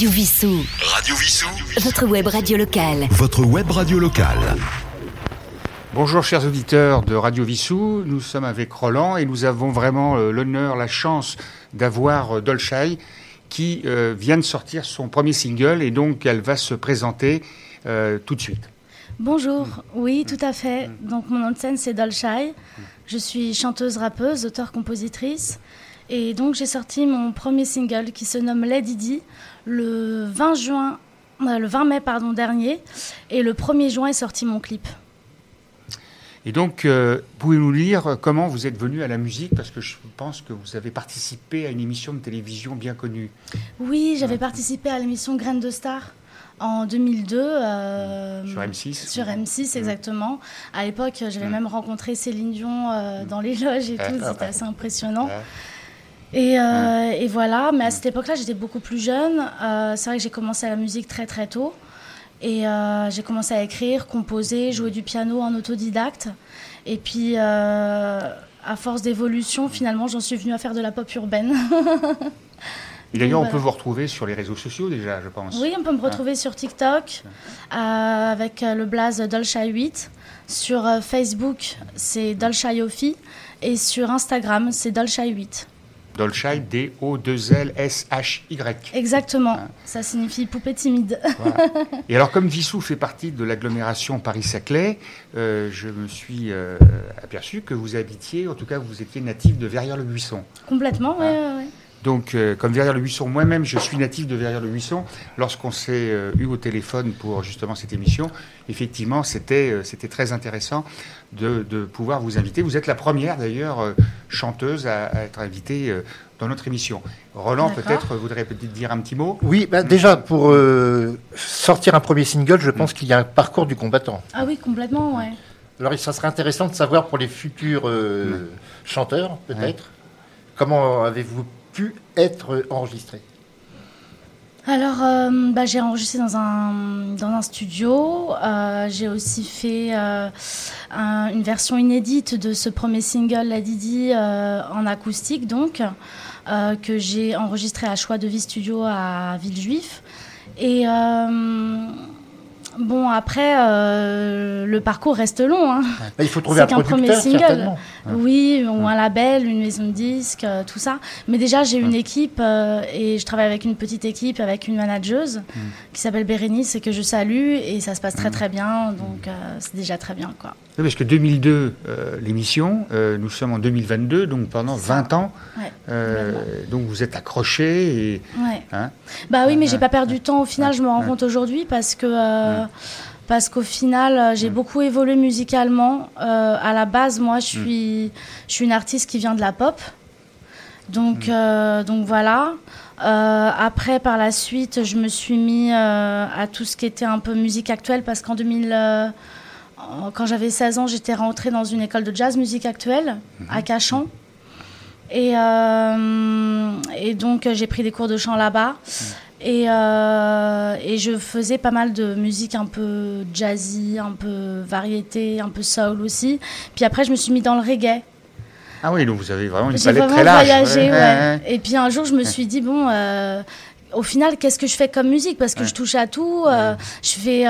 Radio Vissou. Radio Vissou. Votre web radio locale. Votre web radio locale. Bonjour chers auditeurs de Radio Vissou, nous sommes avec Roland et nous avons vraiment euh, l'honneur, la chance d'avoir euh, Dolchai qui euh, vient de sortir son premier single et donc elle va se présenter tout de suite. Bonjour, oui, tout à fait. Donc mon nom de scène c'est Dolchai. Je suis chanteuse, rappeuse, auteure-compositrice. Et donc j'ai sorti mon premier single qui se nomme Lady Di le 20 juin, euh, le 20 mai pardon dernier. Et le 1er juin est sorti mon clip. Et donc, euh, pouvez-nous lire comment vous êtes venu à la musique? Parce que je pense que vous avez participé à une émission de télévision bien connue. Oui, j'avais participé à l'émission Graines de Star en 2002. euh, Sur M6 Sur M6, exactement. À l'époque, j'avais Mm. même rencontré Céline Dion euh, dans les loges et Ah, tout. ah, C'était ah. assez impressionnant. Euh, et, voilà, mais à cette époque-là, j'étais beaucoup plus jeune. Euh, c'est vrai que j'ai commencé la musique très très tôt. Et euh, j'ai commencé à écrire, composer, jouer du piano en autodidacte. Et puis, à force d'évolution, finalement, j'en suis venue à faire de la pop urbaine. Et d'ailleurs, on peut vous retrouver sur les réseaux sociaux déjà, je pense. Oui, on peut me hein. retrouver sur TikTok avec le blaze Dolcha8. Sur Facebook, c'est Dolchayofi. Et sur Instagram, c'est Dolcha8. Dolshy, D-O-2-L-S-H-Y. Exactement, hein. ça signifie poupée timide. Et alors, comme Vissou fait partie de l'agglomération Paris-Saclay, euh, je me suis euh, aperçu que vous habitiez, en tout cas, vous étiez natif de Verrières-le-Buisson. Complètement, oui. Hein. Donc, euh, comme Verrières-le-Buisson, moi-même, je suis natif de Verrières-le-Buisson. Lorsqu'on s'est euh, eu au téléphone pour justement cette émission, effectivement, c'était euh, c'était très intéressant de, de pouvoir vous inviter. Vous êtes la première, d'ailleurs, euh, chanteuse à, à être invitée euh, dans notre émission. Roland, peut-être, voudrait peut-être dire un petit mot? Oui, bah, déjà, pour euh, sortir un premier single, je pense qu'il y a un parcours du combattant. Ah oui, complètement, ouais. Alors, ça serait intéressant de savoir pour les futurs euh, chanteurs, peut-être, comment avez-vous pu être enregistré Alors, euh, bah, j'ai enregistré dans un, studio. Euh, j'ai aussi fait euh, un- une version inédite de ce premier single, La Didi, en acoustique, donc, que j'ai enregistré à Choix de Vie Studio à Villejuif. Et bon, après, euh, le parcours reste long. Hein. Bah, Il faut trouver un qu'un premier single. Oui, ou un label, une maison de disques, euh, tout ça. Mais déjà, j'ai une équipe euh, et je travaille avec une petite équipe, avec une manageuse qui s'appelle Bérénice et que je salue et ça se passe très très bien. Donc, c'est déjà très bien, quoi. Oui, parce que 2002, euh, l'émission, nous sommes en 2022, donc pendant C'est ça. 20 ans. Ouais, donc vous êtes accroché et. ouais. Hein Bah oui, mais j'ai pas perdu de temps. Au final, je me rends compte aujourd'hui parce que. Euh, Parce qu'au final, euh, j'ai beaucoup évolué musicalement. Euh, à la base, moi, je suis, je suis une artiste qui vient de la pop. Donc, euh, donc voilà. Euh, après, par la suite, je me suis mis euh, à tout ce qui était un peu musique actuelle parce qu'en 2000, euh, en- quand j'avais 16 ans, j'étais rentrée dans une école de jazz musique actuelle à Cachan. Et, et donc, j'ai pris des cours de chant là-bas. Et, euh, et je faisais pas mal de musique un peu jazzy, un peu variété, un peu soul aussi. Puis après, je me suis mis dans le reggae. Ah oui, donc vous avez vraiment une palette vraiment très large. voyagé, Ouais, ouais. ouais, ouais. Et puis un jour, je me suis dit, bon, euh, au final, qu'est-ce que je fais comme musique? Parce que Ouais. je touche à tout. euh, je, fais,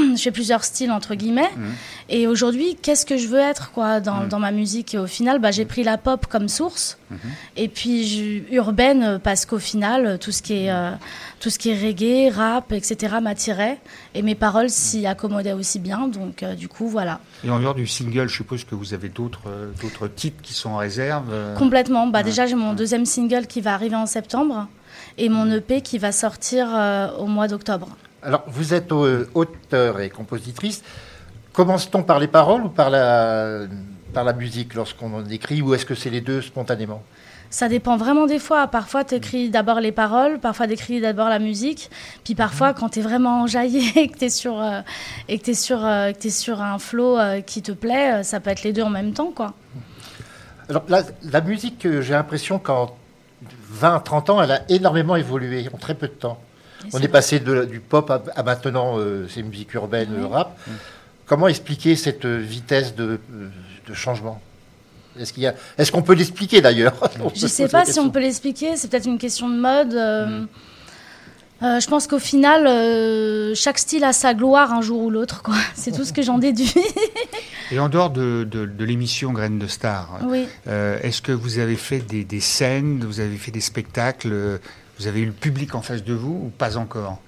je fais plusieurs styles, entre guillemets. Mhm. Et aujourd'hui, qu'est-ce que je veux être quoi, dans, Mhm. dans ma musique? Et au final, bah, j'ai pris la pop comme source. Mhm. Et puis urbaine, parce qu'au final, tout ce qui est, euh, tout ce qui est reggae, rap, etc. m'attirait. Et mes paroles s'y accommodaient aussi bien. Donc, euh, du coup, voilà. Et en dehors du single, je suppose que vous avez d'autres euh, d'autres titres qui sont en réserve. euh, Complètement. Bah. Déjà, j'ai mon deuxième single qui va arriver en septembre et mon EP qui va sortir au mois d'octobre. Alors, vous êtes euh, auteur et compositrice. Commence-t-on par les paroles ou par la, par la musique lorsqu'on en écrit, ou est-ce que c'est les deux spontanément? Ça dépend vraiment des fois. Parfois, tu écris d'abord les paroles, parfois, tu écris d'abord la musique. Puis parfois, quand tu es vraiment enjaillé et que tu es sur, euh, et que t'es sur, euh, que t'es sur un flow euh, qui te plaît, ça peut être les deux en même temps. quoi. Alors, la, la musique, j'ai l'impression qu'en 20, 30 ans, elle a énormément évolué en très peu de temps. On est passé de- du pop à, à maintenant euh, ces musiques urbaines, Oui. euh, rap. Comment expliquer cette euh, vitesse de, euh, de changement? Est-ce qu'il y a- est-ce qu'on peut l'expliquer d'ailleurs? Je se sais pas si question. on peut l'expliquer, c'est peut-être une question de mode. euh, Euh, je pense qu'au final, euh, chaque style a sa gloire un jour ou l'autre. quoi. C'est tout ce que j'en déduis. Et en dehors de, de- de l'émission Graines de Star, oui. euh, est-ce que vous avez fait des, des scènes, vous avez fait des spectacles, euh, vous avez eu le public en face de vous ou pas encore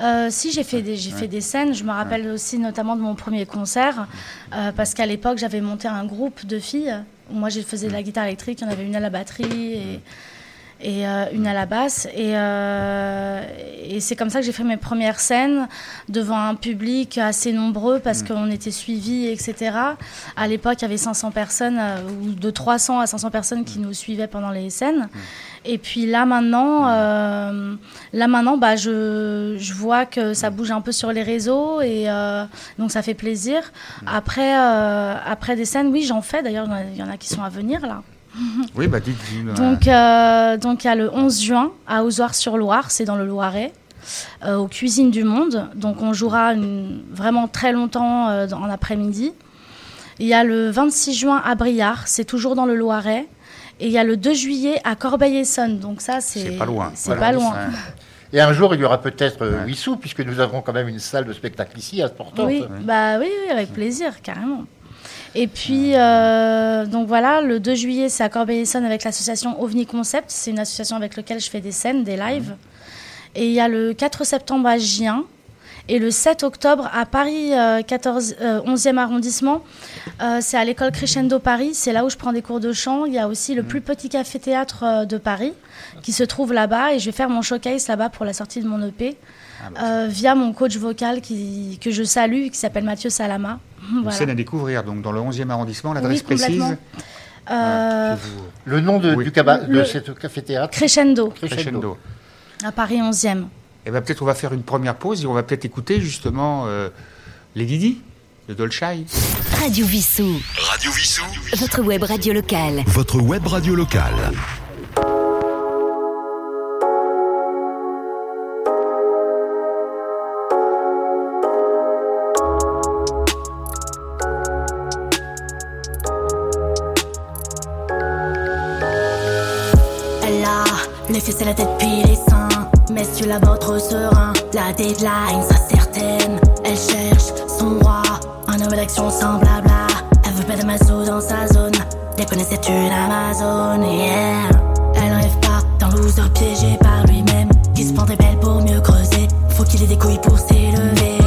Euh, si j'ai fait des j'ai fait des scènes, je me rappelle aussi notamment de mon premier concert euh, parce qu'à l'époque j'avais monté un groupe de filles. Moi je faisais de la guitare électrique, il y en avait une à la batterie et, et euh, une à la basse. Et, et c'est comme ça que j'ai fait mes premières scènes devant un public assez nombreux parce qu'on était suivis etc. À l'époque il y avait 500 personnes ou de 300 à 500 personnes qui nous suivaient pendant les scènes. Et puis là maintenant, euh, là maintenant, bah je, je vois que ça bouge un peu sur les réseaux et euh, donc ça fait plaisir. Après, euh, après des scènes, oui, j'en fais. D'ailleurs, il y en a- qui sont à venir là. Oui, bah dites Donc, donc il y a le 11 juin à Ozoir-sur-Loire, c'est dans le Loiret, aux Cuisines du Monde. Donc on jouera une- vraiment très longtemps en après-midi. Il y a le 26 juin à Briard, c'est toujours dans le Loiret. Et il y a le 2 juillet à Corbeil-Essonne. Donc ça, c'est pas loin. C'est Voilà, pas loin. ouais. Et un jour, il y aura peut-être euh, Ouais. sous, puisque nous avons quand même une salle de spectacle ici à Sportov. Oui, bah oui, oui, avec plaisir, carrément. Et puis, euh, donc voilà, le 2 juillet, c'est à Corbeil-Essonne avec l'association OVNI Concept. C'est une association avec laquelle je fais des scènes, des lives. Et il y a le 4 septembre à Gien. Et le 7 octobre à Paris, euh, 14, euh, 11e arrondissement, euh, c'est à l'école Crescendo Paris. C'est là où je prends des cours de chant. Il y a aussi le plus petit café-théâtre euh, de Paris qui se trouve là-bas. Et je vais faire mon showcase là-bas pour la sortie de mon EP euh, via mon coach vocal qui, que je salue, qui s'appelle Mathieu Salama. Une Voilà. scène à découvrir, donc dans le 11e arrondissement, l'adresse Oui, précise Euh, vous- Le nom de, Oui. du caba- de Le- cette café-théâtre Crescendo, Crescendo. à Paris 11e. Et ben peut-être on va faire une première pause et on va peut-être écouter justement euh, les Didi de Dolchai. Radio Vissou. Radio Vissou. Votre web radio locale. Votre web radio locale. La votre serein. La deadline, sa certaine. Elle cherche son roi. Un homme d'action sans blabla. Elle veut pas de dans sa zone. Les connaissait une Amazon, yeah. Elle rêve pas d'un loser piégé par lui-même. Qui se prend des belles pour mieux creuser. Faut qu'il ait des couilles pour s'élever.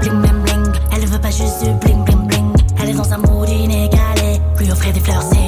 Bling bling bling, elle veut pas juste du bling bling bling. Elle est dans un mood inégalé. Lui offrir des fleurs, c'est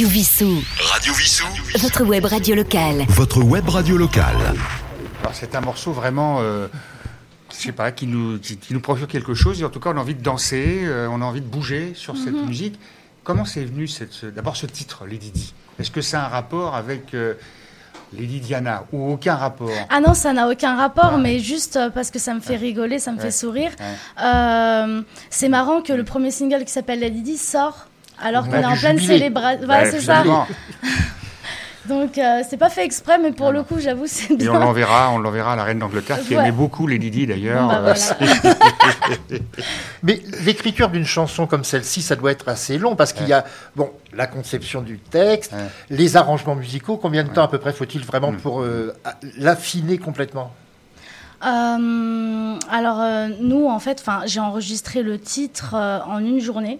Radio Vissou. Radio Vissou. Votre web radio locale. Votre web radio locale. Alors c'est un morceau vraiment, euh, je sais pas, qui nous, qui, qui nous procure quelque chose. Et en tout cas, on a envie de danser, euh, on a envie de bouger sur cette musique. Comment c'est venu cette, ce- d'abord ce titre, Lady Di? Est-ce que ça a un rapport avec euh, Lady Diana ou aucun rapport? Ah non, ça n'a aucun rapport, Ouais. mais juste euh, parce que ça me fait rigoler, ça me Ouais. fait sourire. Ouais. Euh, c'est marrant que le premier single qui s'appelle Lady Di sort alors qu'on est en pleine célébration. Voilà, Ouais, c'est ça. Donc euh, c'est pas fait exprès, mais pour Non, le coup, j'avoue, c'est Et bien. on l'enverra, on l'enverra à la reine d'Angleterre qui Ouais. aimait beaucoup Lady Di d'ailleurs. Bah, voilà. Mais l'écriture d'une chanson comme celle-ci, ça doit être assez long parce qu'il y a bon la conception du texte, Ouais. les arrangements musicaux. Combien de temps à peu près faut-il vraiment Mm. pour euh, l'affiner complètement? Euh, alors euh, nous, en fait, j'ai enregistré le titre euh, en une journée.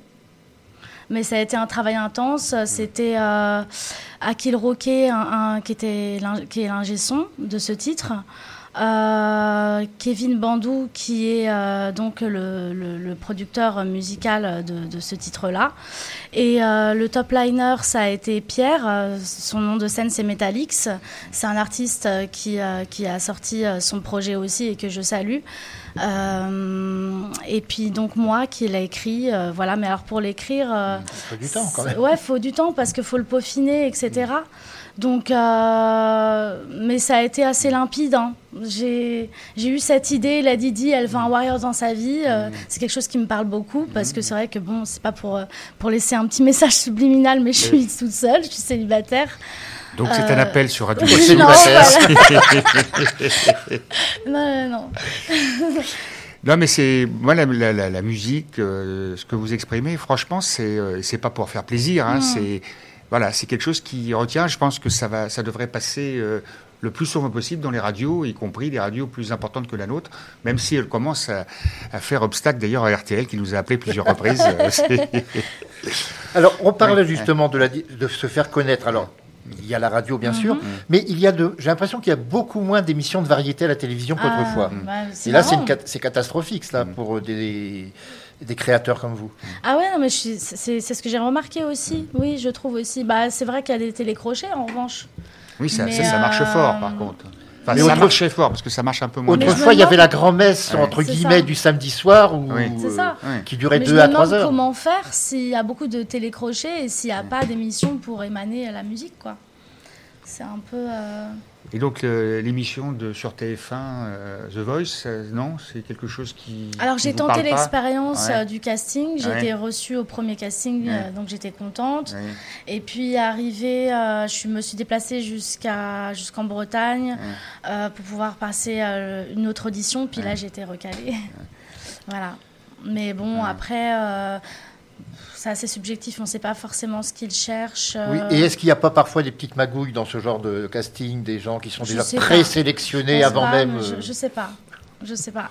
Mais ça a été un travail intense. C'était euh, Akil Roquet, un, un- qui, était l'ing- qui est l'ingé son de ce titre. Euh, Kevin Bandou, qui est euh, donc le, le- le producteur musical de, de ce titre-là. Et euh, le top liner, ça a été Pierre. Son nom de scène, c'est Metallix. C'est un artiste qui, qui a sorti son projet aussi et que je salue. Euh, et puis donc moi qui l'ai écrit, euh, voilà. Mais alors pour l'écrire, euh, Il faut du temps quand même. Ouais, faut du temps parce qu'il faut le peaufiner, etc. Donc, euh, mais ça a été assez limpide. hein. J'ai eu cette idée, la Didi, elle veut un warrior dans sa vie. euh, C'est quelque chose qui me parle beaucoup parce que c'est vrai que bon, c'est pas pour, pour laisser un petit message subliminal, mais je suis toute seule, je suis célibataire. Donc c'est un Euh, appel sur Radio. Non. Non, non, non. Non, mais c'est moi la, la, la, la musique, euh, ce que vous exprimez. Franchement, c'est euh, c'est pas pour faire plaisir. Hein, C'est voilà, c'est quelque chose qui retient. Je pense que ça va, ça devrait passer euh, le plus souvent possible dans les radios, y compris des radios plus importantes que la nôtre, même si elle commence à, à faire obstacle d'ailleurs à RTL qui nous a appelé plusieurs reprises. Euh, Alors, on parlait Ouais, justement de, la, de se faire connaître. Alors, il y a la radio, bien sûr, Mhm. mais il y a de, j'ai l'impression qu'il y a beaucoup moins d'émissions de variété à la télévision qu'autrefois. Ah, ouais, Et là, c'est cat- catastrophique, cela, pour euh, des, des créateurs comme vous. Ah ouais, non, mais c'est c'est ce que j'ai remarqué aussi. Oui, je trouve aussi. Bah, c'est vrai qu'il y a des télécrochets en revanche. oui, ça, ça, ça marche euh, fort, par contre. Enfin, Mais ça autre- marchait fort parce que ça marche un peu moins. Autrefois, il y avait la grand-messe, Ouais. entre guillemets, ça. du samedi soir, où, Oui. C'est ça. Ouais. qui durait Mais 2 je à me 3 demande heures. comment faire s'il y a beaucoup de télécrochets et s'il n'y a pas d'émission pour émaner à la musique, quoi. C'est un peu. euh, Et donc l'émission de sur TF1, euh, The Voice, euh, non, c'est quelque chose qui. Alors j'ai tenté l'expérience Ouais. euh, du casting. J'ai Ouais. été reçue au premier casting, Ouais. donc j'étais contente. Et puis arrivée, euh, je me suis déplacée jusqu'à jusqu'en Bretagne pour pouvoir passer une autre audition. Puis là, été recalée. voilà. Mais bon, après, c'est assez subjectif. On ne sait pas forcément ce qu'ils cherchent. Oui, euh, et est-ce qu'il n'y a pas parfois des petites magouilles dans ce genre de casting, des gens qui sont Je déjà présélectionnés avant pas, même euh, Je, je sais pas. Je sais pas.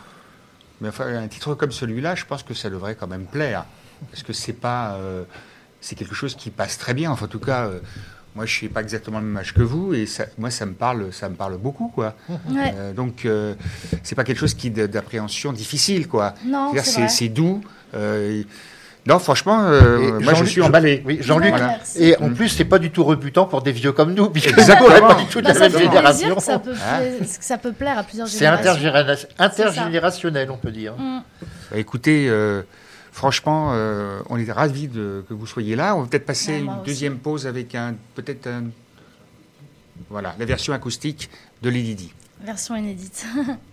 Mais enfin, un titre comme celui-là, je pense que ça devrait quand même plaire. Parce que c'est pas. euh, c'est quelque chose qui passe très bien. Enfin, en tout cas, euh, moi, je suis pas exactement le même âge que vous. Et ça, moi, ça me parle, ça me parle beaucoup, quoi. Ouais. Euh, donc, euh, c'est pas quelque chose qui d'appréhension difficile, quoi. Non, c'est c'est vrai. c'est doux. euh, non, franchement, euh, moi, je Jean-Luc- suis emballé. Oui, Jean-Luc. Voilà. Et en plus, c'est pas du tout rebutant pour des vieux comme nous, puisque Exactement. pas du tout de Bah, la ça même génération. que ça peut, Hein que ça peut plaire à plusieurs C'est générations. intergénéra- intergénérationnel, on peut dire. Mm. Bah, écoutez, euh, franchement, euh, on est ravis de, que vous soyez là. On va peut-être passer Ouais, une aussi. deuxième pause avec un, peut-être un, voilà, la version acoustique de Lady Di. Version inédite.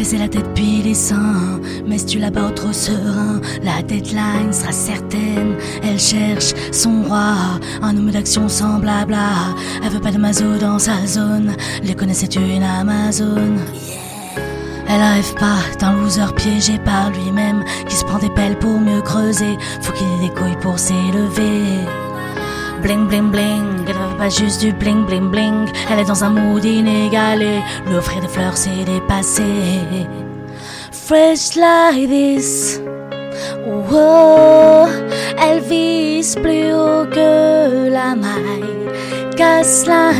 et la tête puis les seins. Mais si tu la bats trop serein, la deadline sera certaine. Elle cherche son roi, un homme d'action sans blabla. Elle veut pas de mazo dans sa zone. Les connaît, c'est une Amazon. Elle rêve pas d'un loser piégé par lui-même qui se prend des pelles pour mieux creuser. Faut qu'il ait des couilles pour s'élever. Bling bling bling, elle veut pas juste du bling bling bling. Elle est dans un mood inégalé. Lui offrir des fleurs, c'est dépassé. Fresh like this, Oh, elle vise plus haut que la maille, qu'à cela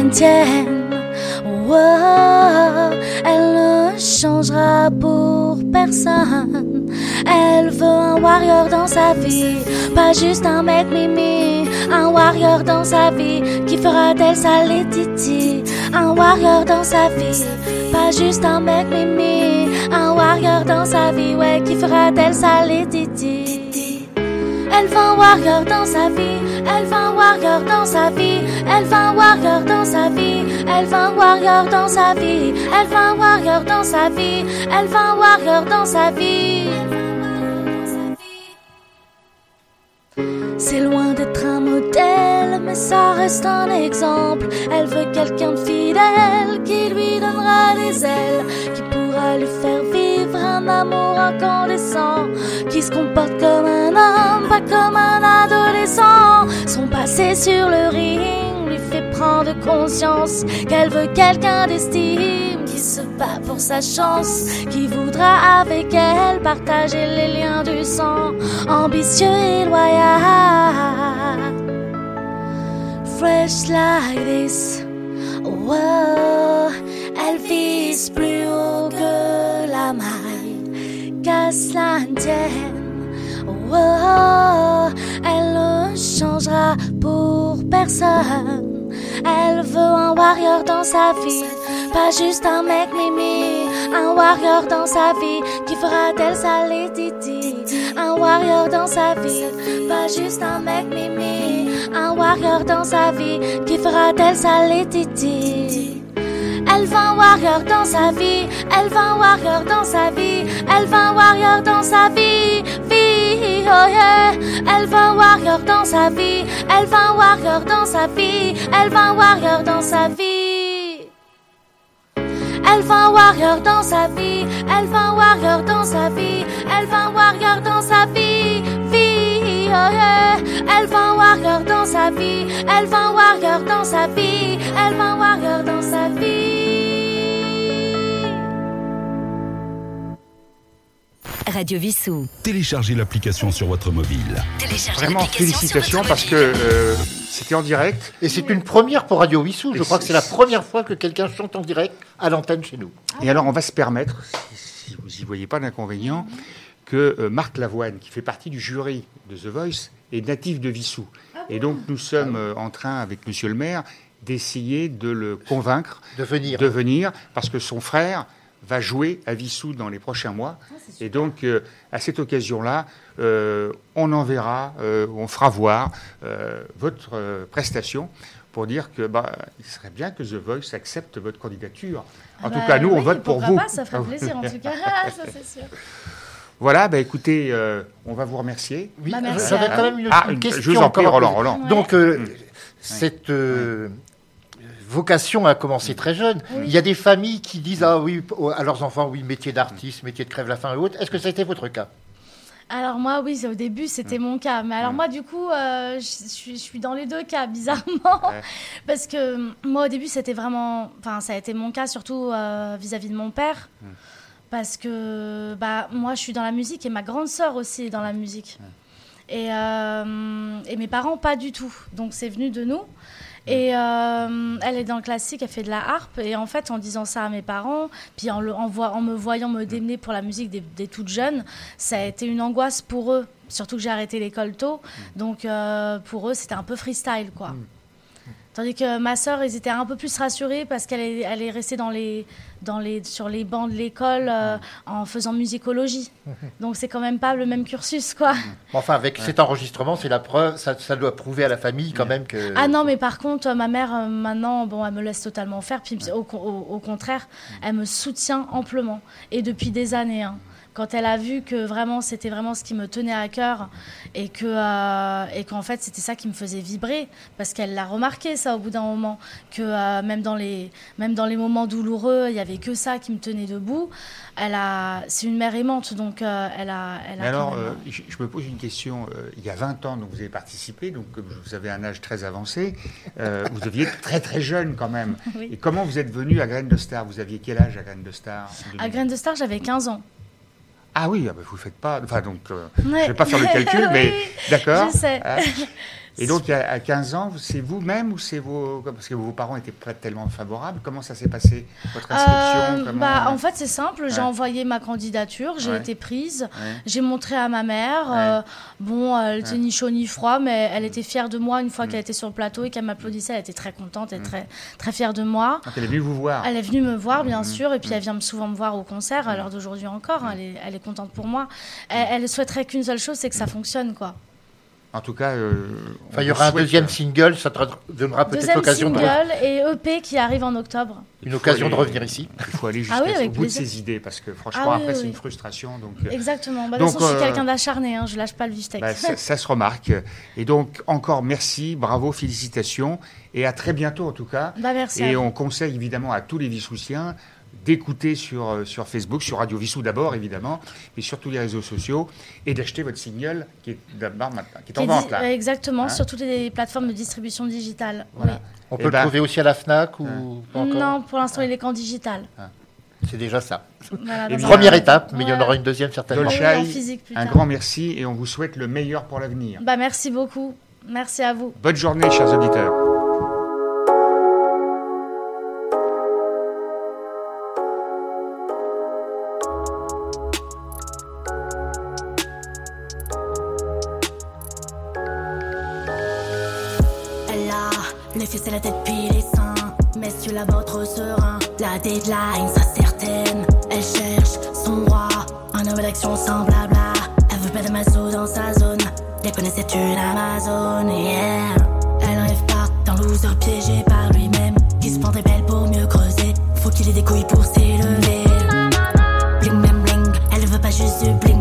elle changera pour personne. Elle veut un warrior dans sa vie, pas juste un mec mimi. Un warrior dans sa vie qui fera d'elle sa Titi. Un warrior dans sa vie, pas juste un mec mimi. Un warrior dans sa vie, ouais, qui fera d'elle sa Titi. Un warrior dans sa vie, un warrior dans sa vie, un warrior dans sa vie, un warrior dans sa vie, un warrior dans sa vie, un warrior dans sa vie. C'est loin d'être un modèle, mais ça reste un exemple. Elle veut quelqu'un de fidèle qui lui donnera des ailes, qui pourra lui faire vivre un amour incandescent, qui se comporte homme, pas comme un adolescent. Son passé sur le ring lui fait prendre conscience qu'elle veut quelqu'un d'estime qui se bat pour sa chance, qui voudra avec elle partager les liens du sang, ambitieux et loyal. Fresh like this, wow, elle vise plus haut que la maille, qu'à cela ne Wow, elle ne changera pour personne. Elle veut un warrior dans sa vie, pas juste un mec mimi. Un warrior dans sa vie qui fera d'elle sa Titi. Un warrior dans sa vie, pas juste un mec mimi. Un warrior dans sa vie qui fera d'elle sa Titi. Elle veut un warrior dans sa vie, elle veut un warrior dans sa vie, elle veut un warrior dans sa vie, yeah. Elle veut un warrior dans sa vie, un warrior dans sa vie, un warrior dans sa vie. Un warrior dans sa vie, un warrior dans sa vie, un warrior dans sa vie, vie, oh yeah. Un warrior dans sa vie, un warrior dans sa vie, un warrior dans sa vie. Radio Vissou. Téléchargez l'application sur votre mobile. Téléchargez Vraiment, félicitations parce que euh, c'était en direct. Et c'est une première pour Radio Wissou. Je crois que c'est- la première fois que quelqu'un chante en direct à l'antenne chez nous. Et alors, on va se permettre, si, si vous n'y voyez pas d'inconvénient, que euh, Marc Lavoine, qui fait partie du jury de The Voice, est natif de Vissou. Et donc, nous sommes euh, en train, avec Monsieur le maire, d'essayer de le convaincre De venir. de venir, parce que son frère va jouer à Vissou dans les prochains mois. Et donc, euh, à cette occasion-là, euh, on enverra, euh, on fera voir euh, votre euh, prestation pour dire que bah, il serait bien que The Voice accepte votre candidature. En tout Bah cas, nous, on vote pour vous. Pas, ça ferait plaisir en tout cas, ça c'est sûr. Voilà, bah, écoutez, euh, on va vous remercier. Oui, Bah, à quand même une, Ah, une question. je vous en prie, Roland. Roland. Donc, euh, Mm. cette euh, vocation a commencé très jeune. Il y a des familles qui disent ah oui à leurs enfants oui métier d'artiste, métier de crève la faim et autres. Est-ce que ça a été votre cas? Alors moi, oui, au début, c'était mon cas. Mais alors moi, du coup, euh, je suis- je suis dans les deux cas, bizarrement. Ouais. Parce que moi, au début, c'était vraiment... Enfin, ça a été mon cas, surtout euh, vis-à-vis de mon père. Parce que bah, moi, je suis dans la musique et ma grande sœur aussi est dans la musique. Et, euh, et mes parents, pas du tout. Donc, c'est venu de nous. Et euh, elle est dans le classique, elle fait de la harpe. Et en fait, en disant ça à mes parents, puis en, le- en, voi- en me voyant me démener pour la musique des, des toutes jeunes, ça a été une angoisse pour eux. Surtout que j'ai arrêté l'école tôt. Donc euh, pour eux, c'était un peu freestyle, quoi. Tandis que ma sœur, ils étaient un peu plus rassurés parce qu'elle est, elle est restée dans les, dans les, sur les bancs de l'école euh, en faisant musicologie. Donc c'est quand même pas le même cursus, quoi. Enfin, avec cet enregistrement, c'est la preuve, ça, ça doit prouver à la famille quand même que. Ah non, mais par contre, ma mère, euh, maintenant, bon, elle me laisse totalement faire. Puis au, con- au- au contraire, elle me soutient amplement. Et depuis des années. hein. Quand elle a vu que vraiment c'était vraiment ce qui me tenait à cœur et que euh, et qu'en fait c'était ça qui me faisait vibrer parce qu'elle l'a remarqué ça au bout d'un moment que euh, même dans les même dans les moments douloureux il y avait que ça qui me tenait debout. Elle a c'est une mère aimante donc euh, elle a elle a Mais alors, même- je, je me pose une question. Il y a 20 ans, donc vous avez participé, donc vous avez un âge très avancé, vous deviez être très très jeune quand même. Oui. Et comment vous êtes venu à Graines de Star? Vous aviez quel âge à Graines de Star? À 2000? Graines de Star j'avais 15 ans. Ah oui, ah bah, vous ne faites pas. Enfin, donc, euh, Ouais. je ne vais pas faire le calcul, mais d'accord. Je sais. Ah. Et donc, à à 15 ans, c'est vous-même ou c'est vos. Parce que vos parents n'étaient pas tellement favorables. Comment ça s'est passé, votre inscription Euh, Comment- bah, en fait, c'est simple. J'ai Ouais. envoyé ma candidature, j'ai Ouais. été prise. Ouais. J'ai montré à ma mère. euh, bon, elle était ni chaud ni froid, mais elle était fière de moi une Mm. fois qu'elle était sur le plateau et qu'elle m'applaudissait. Elle était très contente et très, très fière de moi. Donc, elle est venue vous voir. Elle est venue me voir, bien sûr, et puis elle vient souvent me voir au concert, à l'heure d'aujourd'hui encore. hein, Elle, est, elle est contente pour moi. Elle, elle souhaiterait qu'une seule chose, c'est que ça fonctionne, quoi. En tout cas. euh, Enfin, il y aura un deuxième euh, single, ça te donnera peut-être Deuxième l'occasion de, single et EP qui arrive en octobre. une occasion de revenir ici. Il faut aller jusqu'au Ah oui, bout de ses idées parce que franchement, Ah oui, après, oui, c'est oui. une frustration. Donc, euh, Exactement. Bah, de Donc, toute façon, je suis euh, quelqu'un d'acharné, hein, je lâche pas le beefsteak. bah, ça, ça se remarque. Et donc, encore merci, bravo, félicitations. Et à très bientôt, en tout cas. Bah, merci. Et on conseille évidemment à tous les Vissoussiens d'écouter sur, euh, sur Facebook, sur Radio Vissou d'abord, évidemment, mais sur tous les réseaux sociaux, et d'acheter votre single qui est, d'abord maintenant- qui est en vente, là. Exactement, Hein sur toutes les plateformes de distribution digitale. Voilà. On Eh peut ben- le trouver aussi à la FNAC ou pas encore Non, pour l'instant, il est qu'en digital. C'est déjà ça. Voilà, Et un- Première étape, mais il y en aura une deuxième certainement. Physique Un grand merci et on vous souhaite le meilleur pour l'avenir. Bah, merci beaucoup. Merci à vous. Bonne journée, chers auditeurs. to be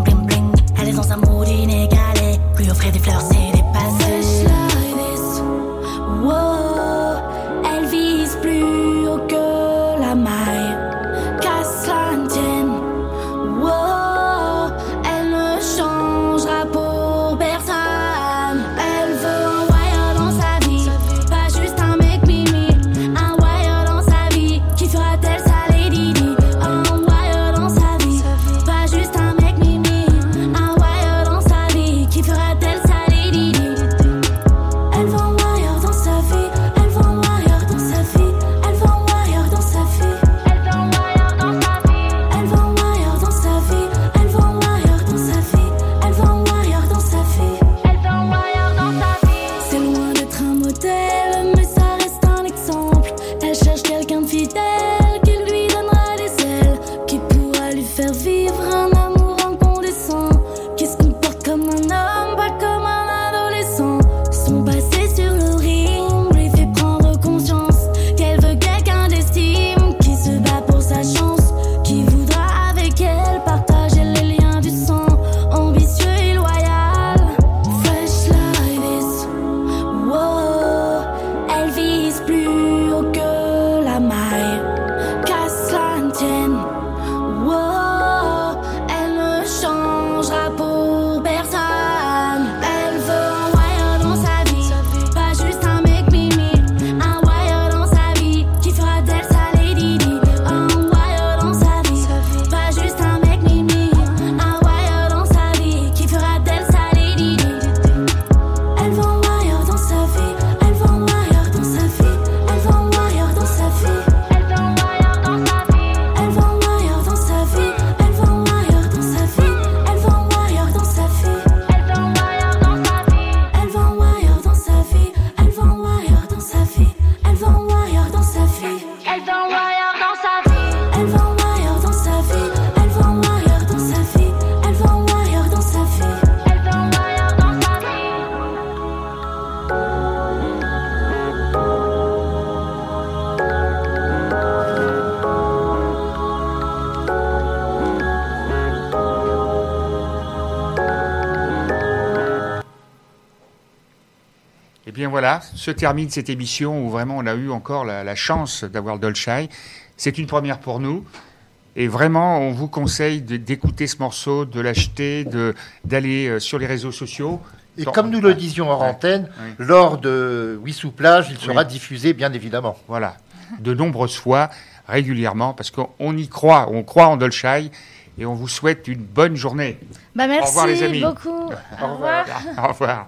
bien voilà, se termine cette émission où vraiment on a eu encore la, la chance d'avoir Dolchai. C'est une première pour nous. Et vraiment, on vous conseille d'écouter ce morceau, de l'acheter, de- d'aller euh, sur les réseaux sociaux. Et comme nous le disions en Ouais. antenne, lors de Wissou Plage, il sera Oui. diffusé bien évidemment. Voilà, de nombreuses fois, régulièrement, parce qu'on y croit, on croit en Dolchai. et on vous souhaite une bonne journée. Bah, merci Au revoir, les amis. beaucoup. Au revoir. Au revoir.